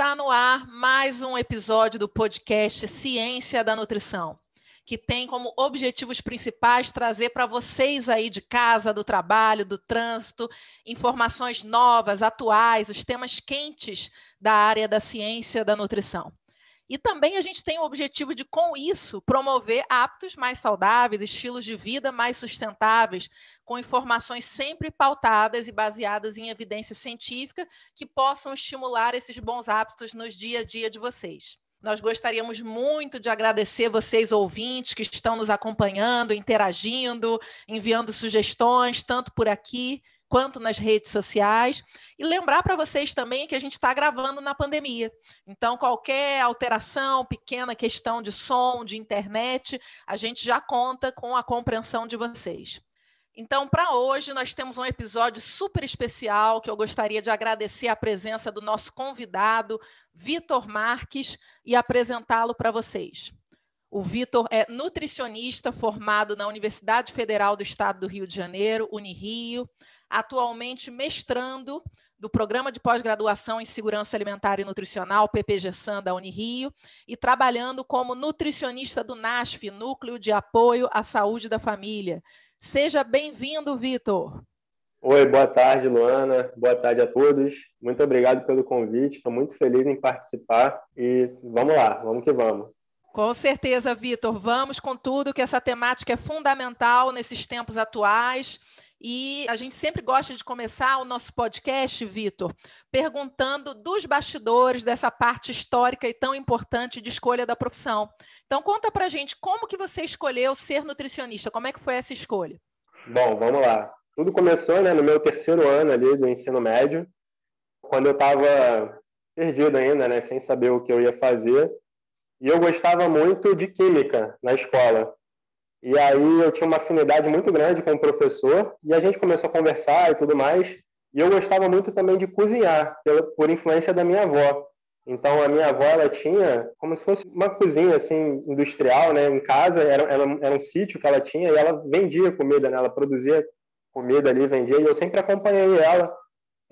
Está no ar mais um episódio do podcast Ciência da Nutrição, que tem como objetivos principais trazer para vocês aí de casa, do trabalho, do trânsito, informações novas, atuais, os temas quentes da área da ciência da nutrição. E também a gente tem o objetivo de, com isso, promover hábitos mais saudáveis, estilos de vida mais sustentáveis, com informações sempre pautadas e baseadas em evidência científica que possam estimular esses bons hábitos nos dia a dia de vocês. Nós gostaríamos muito de agradecer vocês, ouvintes, que estão nos acompanhando, interagindo, enviando sugestões, tanto por aqui quanto nas redes sociais. E lembrar para vocês também que a gente está gravando na pandemia. Então, qualquer alteração, pequena questão de som, de internet, a gente já conta com a compreensão de vocês. Então, para hoje, nós temos um episódio super especial que eu gostaria de agradecer a presença do nosso convidado, Vitor Marques, e apresentá-lo para vocês. O Vitor é nutricionista formado na Universidade Federal do Estado do Rio de Janeiro, Unirio, atualmente mestrando do Programa de Pós-Graduação em Segurança Alimentar e Nutricional, PPG-SAN da Unirio, e trabalhando como nutricionista do NASF, Núcleo de Apoio à Saúde da Família. Seja bem-vindo, Vitor. Oi, boa tarde, Luana. Boa tarde a todos. Muito obrigado pelo convite. Estou muito feliz em participar e vamos lá, vamos que vamos. Com certeza, Vitor. Vamos com tudo, que essa temática é fundamental nesses tempos atuais e a gente sempre gosta de começar o nosso podcast, Vitor, perguntando dos bastidores dessa parte histórica e tão importante de escolha da profissão. Então, conta para gente como que você escolheu ser nutricionista, como é que foi essa escolha? Bom, vamos lá. Tudo começou né, no meu terceiro ano ali do ensino médio, quando eu estava perdido ainda, né, sem saber o que eu ia fazer. E eu gostava muito de química na escola. E aí eu tinha uma afinidade muito grande com o professor e a gente começou a conversar e tudo mais. E eu gostava muito também de cozinhar, por influência da minha avó. Então a minha avó ela tinha como se fosse uma cozinha assim industrial, né, em casa. Era, era, era um sítio que ela tinha e ela vendia comida, né? Ela produzia comida ali, vendia. E eu sempre acompanhei ela.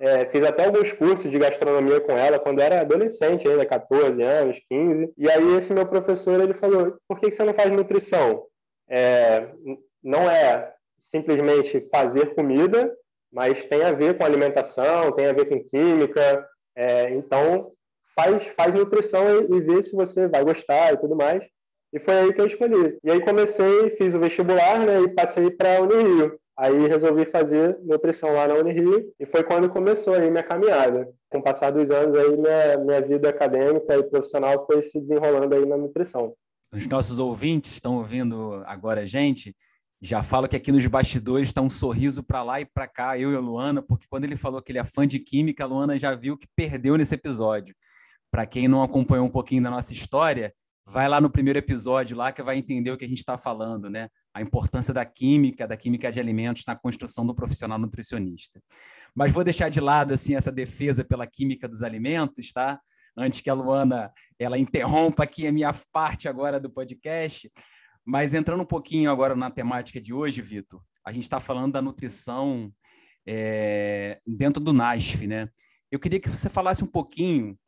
É, fiz até alguns cursos de gastronomia com ela quando era adolescente ainda, 14 anos, 15. E aí esse meu professor ele falou: "Por que você não faz nutrição?" é, não é simplesmente fazer comida, mas tem a ver com alimentação, tem a ver com química. É, então, faz, faz nutrição e, e vê se você vai gostar e tudo mais. E foi aí que eu escolhi. E aí comecei, fiz o vestibular né, e passei para a Unirio. Aí resolvi fazer nutrição lá na Unirio e foi quando começou aí minha caminhada. Com o passar dos anos aí minha, minha vida acadêmica e profissional foi se desenrolando aí na nutrição os nossos ouvintes estão ouvindo agora a gente, já falo que aqui nos bastidores está um sorriso para lá e para cá, eu e a Luana, porque quando ele falou que ele é fã de química, a Luana já viu que perdeu nesse episódio. Para quem não acompanhou um pouquinho da nossa história, vai lá no primeiro episódio lá que vai entender o que a gente está falando, né? A importância da química, da química de alimentos na construção do profissional nutricionista. Mas vou deixar de lado assim essa defesa pela química dos alimentos, tá? antes que a Luana ela interrompa aqui a minha parte agora do podcast. Mas entrando um pouquinho agora na temática de hoje, Vitor, a gente está falando da nutrição é, dentro do NASF, né? Eu queria que você falasse um pouquinho,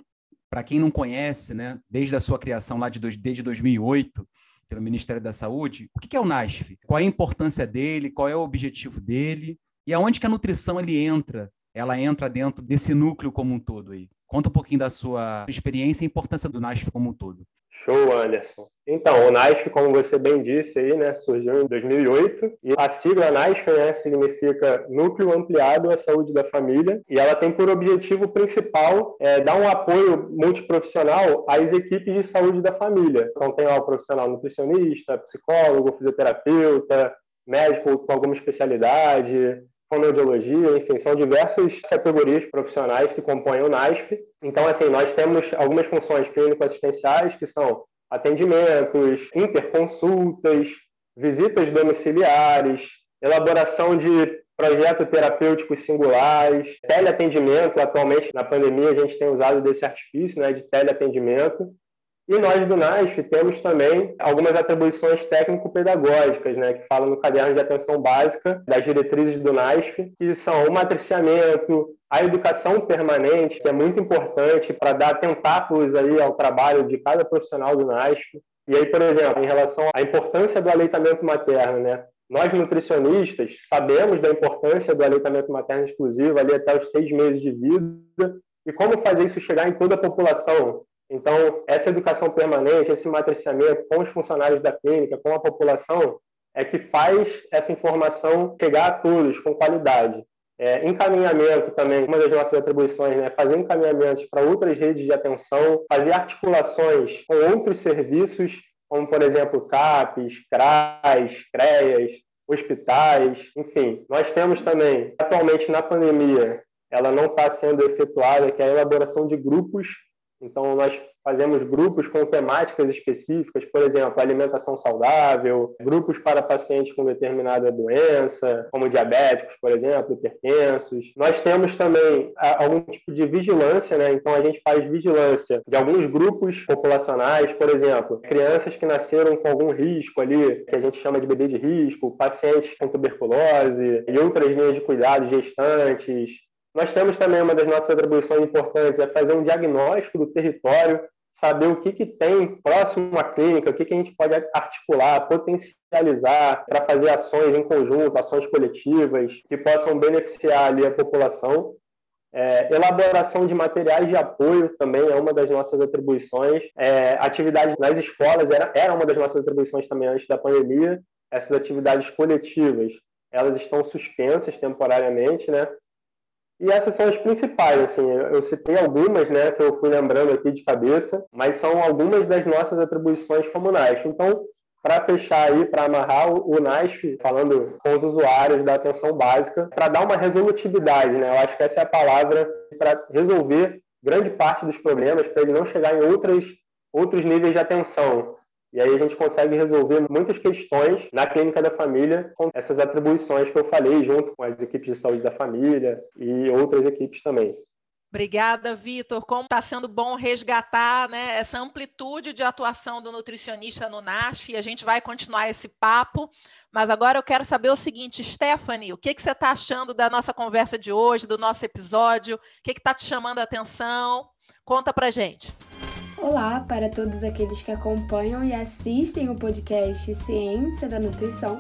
para quem não conhece, né, desde a sua criação lá de dois, desde 2008, pelo Ministério da Saúde, o que é o NASF? Qual é a importância dele? Qual é o objetivo dele? E aonde que a nutrição ele entra? Ela entra dentro desse núcleo como um todo aí. Conta um pouquinho da sua experiência e importância do NASF como um todo. Show, Anderson. Então, o NASF, como você bem disse aí, né, surgiu em 2008 e a sigla NASF né, significa Núcleo Ampliado à Saúde da Família e ela tem por objetivo principal é, dar um apoio multiprofissional às equipes de saúde da família. Então, tem lá o profissional nutricionista, psicólogo, fisioterapeuta, médico com alguma especialidade, fonoaudiologia, enfim, são diversas categorias profissionais que compõem o NASF Então, assim, nós temos algumas funções clínico-assistenciais, que são atendimentos, interconsultas, visitas domiciliares, elaboração de projetos terapêuticos singulares, teleatendimento. Atualmente, na pandemia, a gente tem usado desse artifício né, de teleatendimento. E nós do NASF temos também algumas atribuições técnico-pedagógicas, né, que falam no caderno de atenção básica das diretrizes do NASF, que são o matriciamento, a educação permanente, que é muito importante para dar tentáculos aí ao trabalho de cada profissional do NASF. E aí, por exemplo, em relação à importância do aleitamento materno, né? Nós, nutricionistas, sabemos da importância do aleitamento materno exclusivo ali até os seis meses de vida e como fazer isso chegar em toda a população. Então, essa educação permanente, esse matriciamento com os funcionários da clínica, com a população, é que faz essa informação chegar a todos com qualidade. É, encaminhamento também, uma das nossas atribuições, né? fazer encaminhamentos para outras redes de atenção, fazer articulações com outros serviços, como, por exemplo, CAPES, CRAS, CREAS, hospitais, enfim. Nós temos também, atualmente na pandemia, ela não está sendo efetuada, que é a elaboração de grupos então, nós fazemos grupos com temáticas específicas, por exemplo, alimentação saudável, grupos para pacientes com determinada doença, como diabéticos, por exemplo, hipertensos. Nós temos também algum tipo de vigilância, né? Então, a gente faz vigilância de alguns grupos populacionais, por exemplo, crianças que nasceram com algum risco ali, que a gente chama de bebê de risco, pacientes com tuberculose e outras linhas de cuidado, gestantes, nós temos também uma das nossas atribuições importantes é fazer um diagnóstico do território, saber o que, que tem próximo à clínica, o que, que a gente pode articular, potencializar para fazer ações em conjunto, ações coletivas que possam beneficiar ali a população. É, elaboração de materiais de apoio também é uma das nossas atribuições. É, atividades nas escolas era, era uma das nossas atribuições também antes da pandemia. Essas atividades coletivas, elas estão suspensas temporariamente, né? E essas são as principais, assim, eu citei algumas, né, que eu fui lembrando aqui de cabeça, mas são algumas das nossas atribuições como NASF. Então, para fechar aí, para amarrar o NASF, falando com os usuários da atenção básica, para dar uma resolutividade, né, eu acho que essa é a palavra para resolver grande parte dos problemas, para ele não chegar em outras, outros níveis de atenção. E aí a gente consegue resolver muitas questões na clínica da família com essas atribuições que eu falei, junto com as equipes de saúde da família e outras equipes também. Obrigada, Vitor. Como está sendo bom resgatar né, essa amplitude de atuação do nutricionista no NASF, e a gente vai continuar esse papo. Mas agora eu quero saber o seguinte, Stephanie, o que, que você está achando da nossa conversa de hoje, do nosso episódio? O que está te chamando a atenção? Conta para gente. Olá para todos aqueles que acompanham e assistem o podcast Ciência da Nutrição.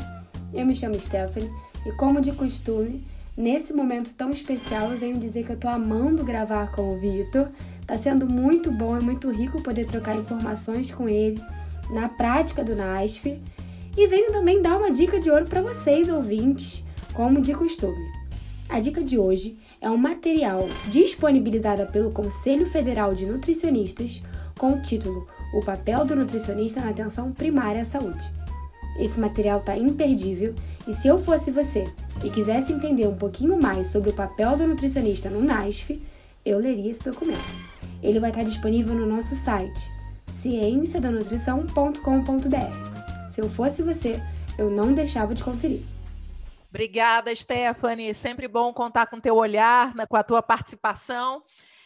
Eu me chamo Stephanie e, como de costume, nesse momento tão especial eu venho dizer que eu tô amando gravar com o Vitor. Tá sendo muito bom e muito rico poder trocar informações com ele na prática do NASF. E venho também dar uma dica de ouro para vocês, ouvintes, como de costume. A dica de hoje é um material disponibilizado pelo Conselho Federal de Nutricionistas com o título O papel do nutricionista na atenção primária à saúde. Esse material está imperdível e se eu fosse você e quisesse entender um pouquinho mais sobre o papel do nutricionista no NASF, eu leria esse documento. Ele vai estar disponível no nosso site cienciadanutrição.com.br. Se eu fosse você, eu não deixava de conferir. Obrigada, Stephanie. Sempre bom contar com teu olhar, né, com a tua participação.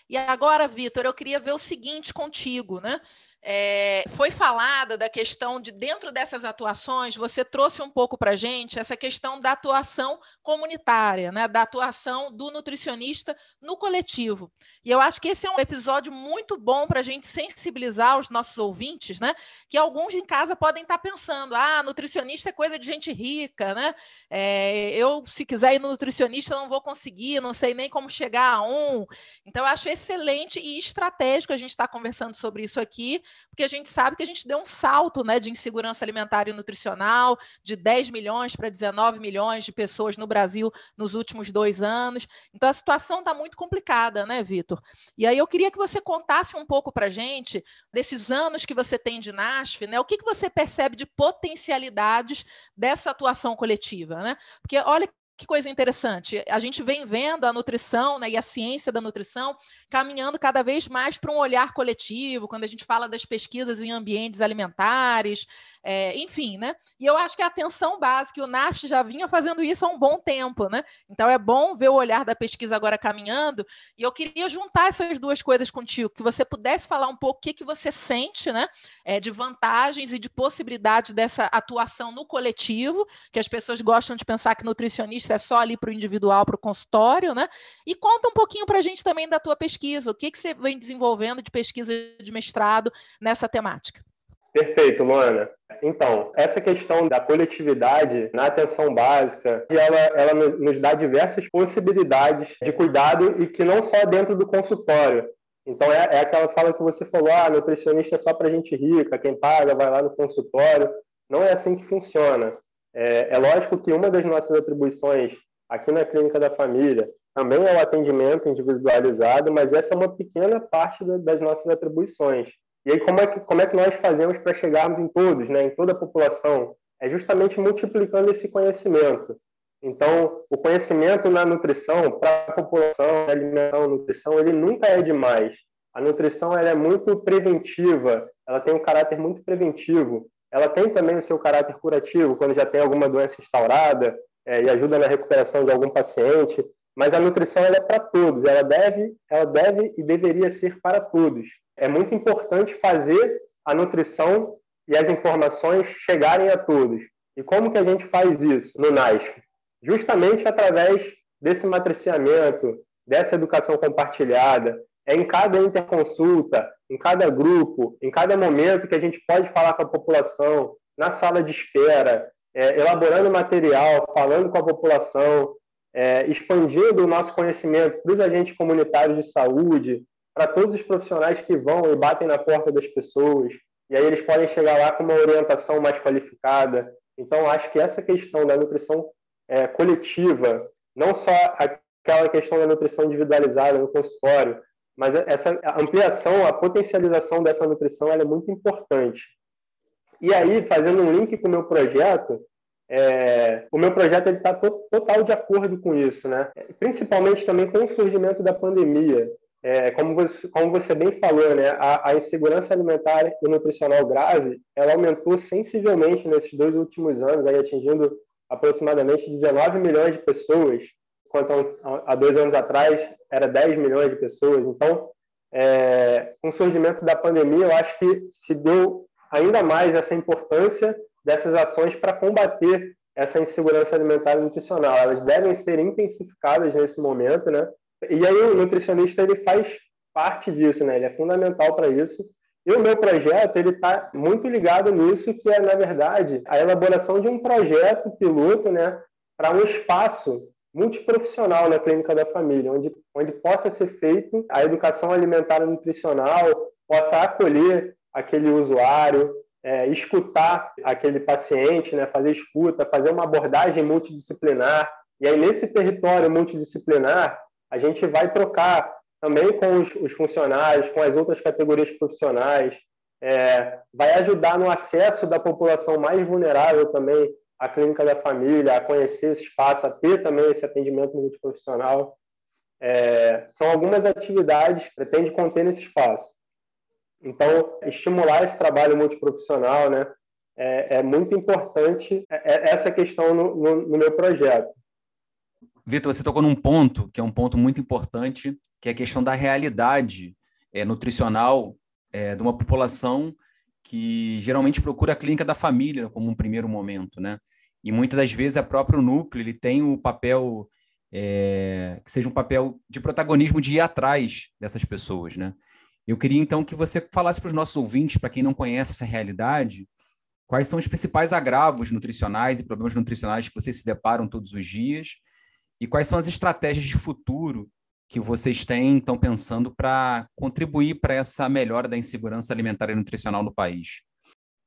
E agora, Vitor, eu queria ver o seguinte contigo, né? É, foi falada da questão de, dentro dessas atuações, você trouxe um pouco para a gente essa questão da atuação comunitária, né, da atuação do nutricionista no coletivo. E eu acho que esse é um episódio muito bom para a gente sensibilizar os nossos ouvintes, né, que alguns em casa podem estar tá pensando: ah, nutricionista é coisa de gente rica, né? É, eu, se quiser ir no nutricionista, não vou conseguir, não sei nem como chegar a um. Então, eu acho excelente e estratégico a gente estar tá conversando sobre isso aqui porque a gente sabe que a gente deu um salto né, de insegurança alimentar e nutricional, de 10 milhões para 19 milhões de pessoas no Brasil nos últimos dois anos. Então, a situação está muito complicada, né, Vitor? E aí eu queria que você contasse um pouco para a gente desses anos que você tem de NASF, né? O que, que você percebe de potencialidades dessa atuação coletiva, né? Porque olha que coisa interessante. A gente vem vendo a nutrição né, e a ciência da nutrição caminhando cada vez mais para um olhar coletivo, quando a gente fala das pesquisas em ambientes alimentares, é, enfim, né? E eu acho que a atenção básica, o NASF já vinha fazendo isso há um bom tempo, né? Então é bom ver o olhar da pesquisa agora caminhando. E eu queria juntar essas duas coisas contigo, que você pudesse falar um pouco o que, que você sente, né? É, de vantagens e de possibilidades dessa atuação no coletivo, que as pessoas gostam de pensar que nutricionista é só ali para o individual, para o consultório, né? E conta um pouquinho para a gente também da tua pesquisa, o que, que você vem desenvolvendo de pesquisa de mestrado nessa temática. Perfeito, Luana. Então, essa questão da coletividade na atenção básica, ela, ela nos dá diversas possibilidades de cuidado e que não só dentro do consultório. Então, é, é aquela fala que você falou, ah, nutricionista é só para gente rica, quem paga vai lá no consultório. Não é assim que funciona. É, é lógico que uma das nossas atribuições aqui na Clínica da Família também é o atendimento individualizado, mas essa é uma pequena parte das nossas atribuições. E aí, como é que, como é que nós fazemos para chegarmos em todos, né, em toda a população? É justamente multiplicando esse conhecimento. Então, o conhecimento na nutrição, para a população, alimentação, nutrição, ele nunca é demais. A nutrição ela é muito preventiva, ela tem um caráter muito preventivo. Ela tem também o seu caráter curativo, quando já tem alguma doença instaurada é, e ajuda na recuperação de algum paciente. Mas a nutrição é para todos, ela deve, ela deve e deveria ser para todos é muito importante fazer a nutrição e as informações chegarem a todos. E como que a gente faz isso no NASF? Justamente através desse matriciamento, dessa educação compartilhada, é em cada interconsulta, em cada grupo, em cada momento que a gente pode falar com a população, na sala de espera, é, elaborando material, falando com a população, é, expandindo o nosso conhecimento para os agentes comunitários de saúde, para todos os profissionais que vão e batem na porta das pessoas, e aí eles podem chegar lá com uma orientação mais qualificada. Então, acho que essa questão da nutrição é, coletiva, não só aquela questão da nutrição individualizada no consultório, mas essa ampliação, a potencialização dessa nutrição é muito importante. E aí, fazendo um link com o meu projeto, é, o meu projeto está total de acordo com isso, né? principalmente também com o surgimento da pandemia é, como, você, como você bem falou, né, a, a, insegurança alimentar e nutricional grave, ela aumentou sensivelmente nesses dois últimos anos, aí atingindo aproximadamente 19 milhões de pessoas, enquanto há dois anos atrás era 10 milhões de pessoas. Então, é, com o surgimento da pandemia, eu acho que se deu ainda mais essa importância dessas ações para combater essa insegurança alimentar e nutricional. Elas devem ser intensificadas nesse momento, né? E aí o nutricionista ele faz parte disso, né? Ele é fundamental para isso. E o meu projeto ele está muito ligado nisso, que é na verdade a elaboração de um projeto piloto, né, para um espaço multiprofissional na clínica da família, onde, onde possa ser feito a educação alimentar e nutricional, possa acolher aquele usuário, é, escutar aquele paciente, né, fazer escuta, fazer uma abordagem multidisciplinar. E aí, nesse território multidisciplinar, a gente vai trocar também com os, os funcionários, com as outras categorias profissionais, é, vai ajudar no acesso da população mais vulnerável também à clínica da família, a conhecer esse espaço, a ter também esse atendimento multiprofissional. É, são algumas atividades que pretende conter nesse espaço. Então, estimular esse trabalho multiprofissional né, é, é muito importante é, é essa questão no, no, no meu projeto. Vitor, você tocou num ponto que é um ponto muito importante, que é a questão da realidade é, nutricional é, de uma população que geralmente procura a clínica da família como um primeiro momento, né? E muitas das vezes o próprio núcleo ele tem o papel é, que seja um papel de protagonismo de ir atrás dessas pessoas, né? Eu queria então que você falasse para os nossos ouvintes, para quem não conhece essa realidade, quais são os principais agravos nutricionais e problemas nutricionais que vocês se deparam todos os dias e quais são as estratégias de futuro que vocês têm, estão pensando para contribuir para essa melhora da insegurança alimentar e nutricional no país?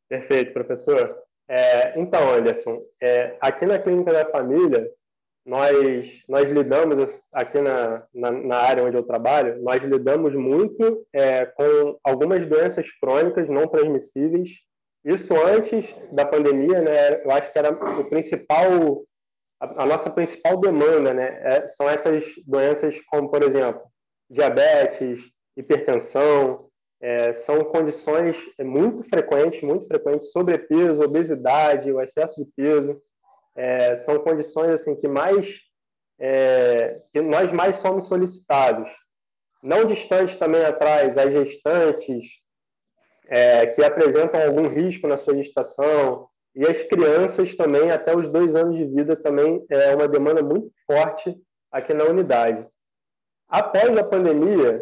Perfeito, professor. É, então, Anderson, é, aqui na Clínica da Família, nós, nós lidamos, aqui na, na, na, área onde eu trabalho, nós lidamos muito é, com algumas doenças crônicas não transmissíveis. Isso antes da pandemia, né, eu acho que era o principal a, nossa principal demanda, né, é, são essas doenças como, por exemplo, diabetes, hipertensão, é, são condições muito frequentes, muito frequentes, sobrepeso, obesidade, o excesso de peso, é, são condições assim que mais é, que nós mais somos solicitados. Não distante também atrás, as gestantes é, que apresentam algum risco na sua gestação e as crianças também até os dois anos de vida também é uma demanda muito forte aqui na unidade. Após a pandemia,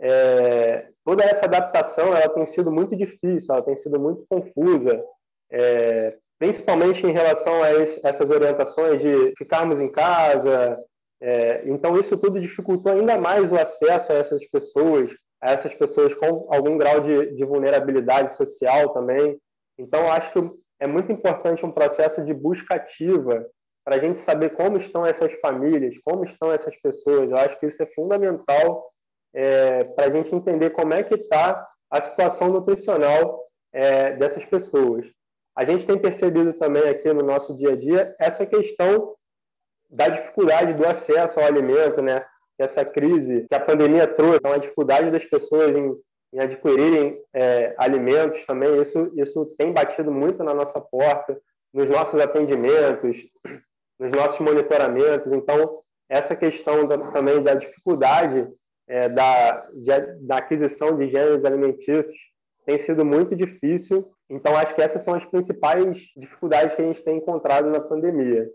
é, toda essa adaptação ela tem sido muito difícil, ela tem sido muito confusa, é, principalmente em relação a esse, essas orientações de ficarmos em casa. É, então, isso tudo dificultou ainda mais o acesso a essas pessoas, a essas pessoas com algum grau de, de vulnerabilidade social também. Então, acho que é muito importante um processo de busca ativa para a gente saber como estão essas famílias, como estão essas pessoas. Eu acho que isso é fundamental é, para a gente entender como é que está a situação nutricional é, dessas pessoas. A gente tem percebido também aqui no nosso dia a dia essa questão da dificuldade do acesso ao alimento, né? Essa crise que a pandemia trouxe, então a dificuldade das pessoas em, em adquirirem é, alimentos também, isso, isso tem batido muito na nossa porta, nos nossos atendimentos, nos nossos monitoramentos. Então, essa questão da, também da dificuldade é, da, de, da aquisição de gêneros alimentícios tem sido muito difícil. Então, acho que essas são as principais dificuldades que a gente tem encontrado na pandemia.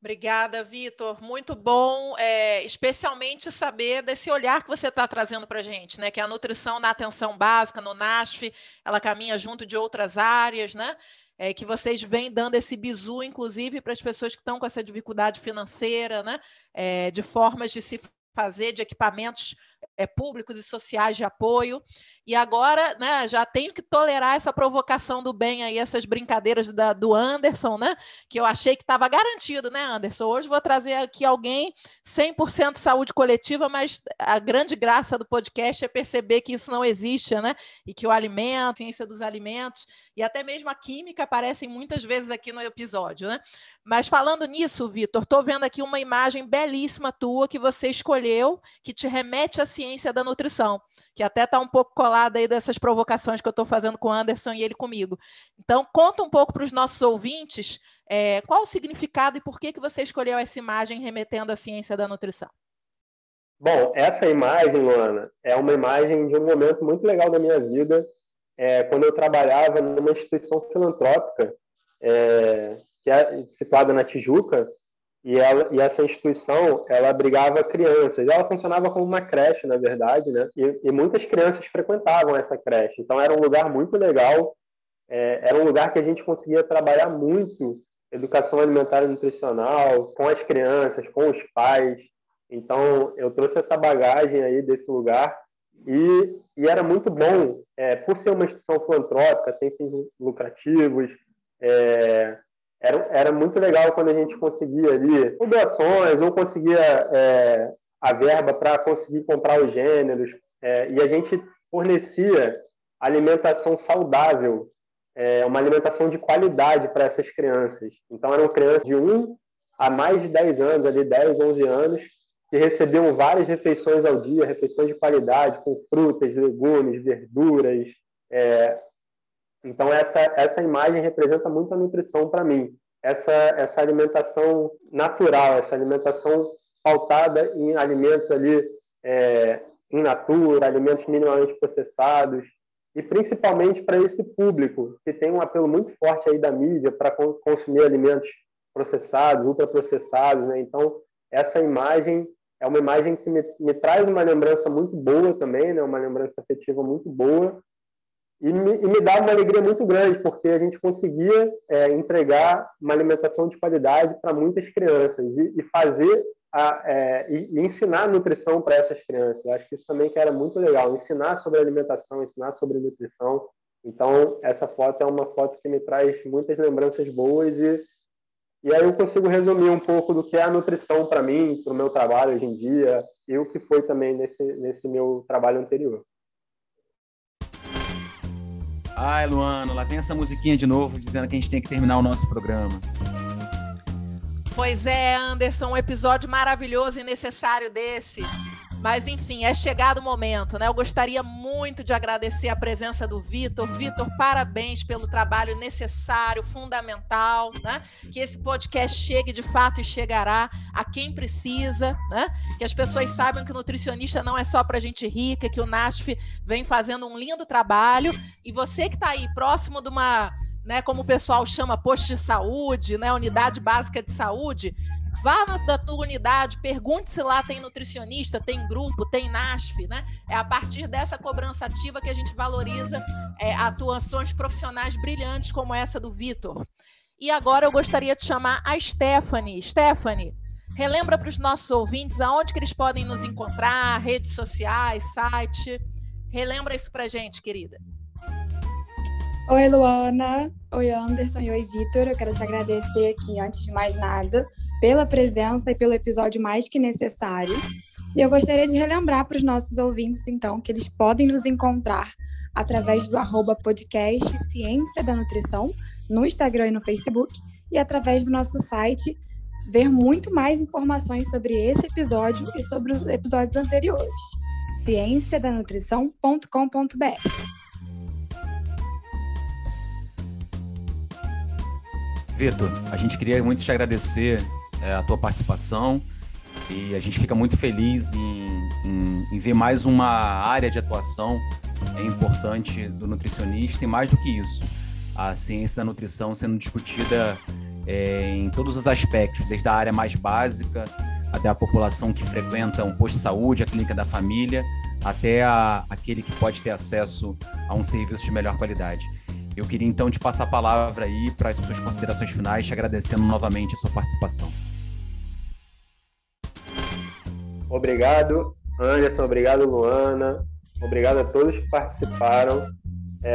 Obrigada, Vitor. Muito bom, é, especialmente saber desse olhar que você está trazendo para a gente, né? Que a nutrição na atenção básica, no NASF, ela caminha junto de outras áreas, né? É, que vocês vêm dando esse bizu, inclusive, para as pessoas que estão com essa dificuldade financeira, né? É, de formas de se fazer, de equipamentos é, públicos e sociais de apoio. E agora, né, já tenho que tolerar essa provocação do bem aí, essas brincadeiras da, do Anderson, né? Que eu achei que estava garantido, né, Anderson? Hoje vou trazer aqui alguém 100% saúde coletiva, mas a grande graça do podcast é perceber que isso não existe, né? E que o alimento, a ciência dos alimentos e até mesmo a química aparecem muitas vezes aqui no episódio, né? Mas falando nisso, Vitor, estou vendo aqui uma imagem belíssima tua que você escolheu, que te remete à ciência da nutrição que até está um pouco colada aí dessas provocações que eu estou fazendo com o Anderson e ele comigo. Então, conta um pouco para os nossos ouvintes é, qual o significado e por que, que você escolheu essa imagem remetendo à ciência da nutrição. Bom, essa imagem, Luana, é uma imagem de um momento muito legal da minha vida, é, quando eu trabalhava numa instituição filantrópica é, que é situada na Tijuca, e, ela, e essa instituição ela abrigava crianças. Ela funcionava como uma creche, na verdade, né? E, e muitas crianças frequentavam essa creche. Então era um lugar muito legal. É, era um lugar que a gente conseguia trabalhar muito educação alimentar e nutricional com as crianças, com os pais. Então eu trouxe essa bagagem aí desse lugar e, e era muito bom é, por ser uma instituição filantrópica sem fins lucrativos. É, era, era muito legal quando a gente conseguia ali doações ou conseguia é, a verba para conseguir comprar os gêneros é, e a gente fornecia alimentação saudável, é, uma alimentação de qualidade para essas crianças. Então eram crianças de 1 a mais de 10 anos, ali 10, 11 anos, que recebiam várias refeições ao dia, refeições de qualidade, com frutas, legumes, verduras, é, então, essa, essa imagem representa muito a nutrição para mim. Essa, essa alimentação natural, essa alimentação pautada em alimentos ali é, in natura, alimentos minimamente processados, e principalmente para esse público que tem um apelo muito forte aí da mídia para consumir alimentos processados, ultraprocessados, né? Então, essa imagem é uma imagem que me, me traz uma lembrança muito boa também, né? Uma lembrança afetiva muito boa e me, e me dá uma alegria muito grande, porque a gente conseguia é, entregar uma alimentação de qualidade para muitas crianças e, e fazer a, é, e, ensinar nutrição para essas crianças. Eu acho que isso também que era muito legal, ensinar sobre alimentação, ensinar sobre nutrição. Então, essa foto é uma foto que me traz muitas lembranças boas e, e aí eu consigo resumir um pouco do que é a nutrição para mim, para o meu trabalho hoje em dia e o que foi também nesse, nesse meu trabalho anterior. Ai, Luana, lá vem essa musiquinha de novo dizendo que a gente tem que terminar o nosso programa. Pois é, Anderson, um episódio maravilhoso e necessário desse. Mas, enfim, é chegado o momento, né? Eu gostaria muito de agradecer a presença do Vitor. Vitor, parabéns pelo trabalho necessário, fundamental, né? Que esse podcast chegue de fato e chegará a quem precisa, né? Que as pessoas saibam que o nutricionista não é só para gente rica, que o NASF vem fazendo um lindo trabalho. E você que está aí próximo de uma né, como o pessoal chama, posto de saúde, né, unidade básica de saúde, Vá na tua unidade, pergunte se lá tem nutricionista, tem grupo, tem NASF, né? É a partir dessa cobrança ativa que a gente valoriza é, atuações profissionais brilhantes como essa do Vitor. E agora eu gostaria de chamar a Stephanie. Stephanie, relembra para os nossos ouvintes aonde que eles podem nos encontrar, redes sociais, site. Relembra isso para gente, querida. Oi, Luana. Oi, Anderson. E oi, Vitor. Eu quero te agradecer aqui, antes de mais nada, pela presença e pelo episódio mais que necessário. E eu gostaria de relembrar para os nossos ouvintes, então, que eles podem nos encontrar através do arroba podcast Ciência da Nutrição, no Instagram e no Facebook, e através do nosso site ver muito mais informações sobre esse episódio e sobre os episódios anteriores. cienciadanutrição.com.br. Vitor, a gente queria muito te agradecer é, a tua participação e a gente fica muito feliz em, em, em ver mais uma área de atuação é importante do nutricionista e mais do que isso, a ciência da nutrição sendo discutida é, em todos os aspectos, desde a área mais básica até a população que frequenta um posto de saúde, a clínica da família, até a, aquele que pode ter acesso a um serviço de melhor qualidade. Eu queria então te passar a palavra aí para as suas considerações finais, te agradecendo novamente a sua participação. Obrigado, Anderson. Obrigado, Luana. Obrigado a todos que participaram.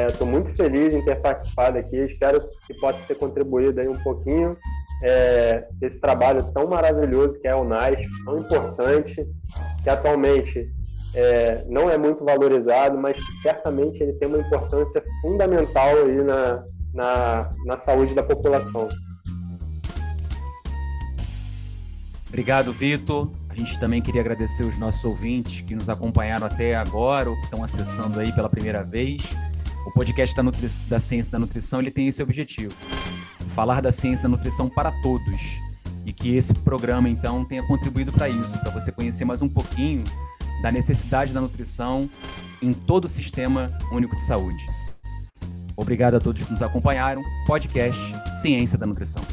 Estou é, muito feliz em ter participado aqui. Espero que possa ter contribuído aí um pouquinho é, esse trabalho tão maravilhoso que é o NAS, tão importante, que atualmente é, não é muito valorizado, mas certamente ele tem uma importância fundamental aí na, na, na saúde da população. Obrigado, Vitor. A gente também queria agradecer os nossos ouvintes que nos acompanharam até agora ou que estão acessando aí pela primeira vez. O podcast da, Nutri da Ciência da Nutrição ele tem esse objetivo: falar da ciência da nutrição para todos. E que esse programa, então, tenha contribuído para isso, para você conhecer mais um pouquinho da necessidade da nutrição em todo o sistema único de saúde. Obrigado a todos que nos acompanharam. Podcast Ciência da Nutrição.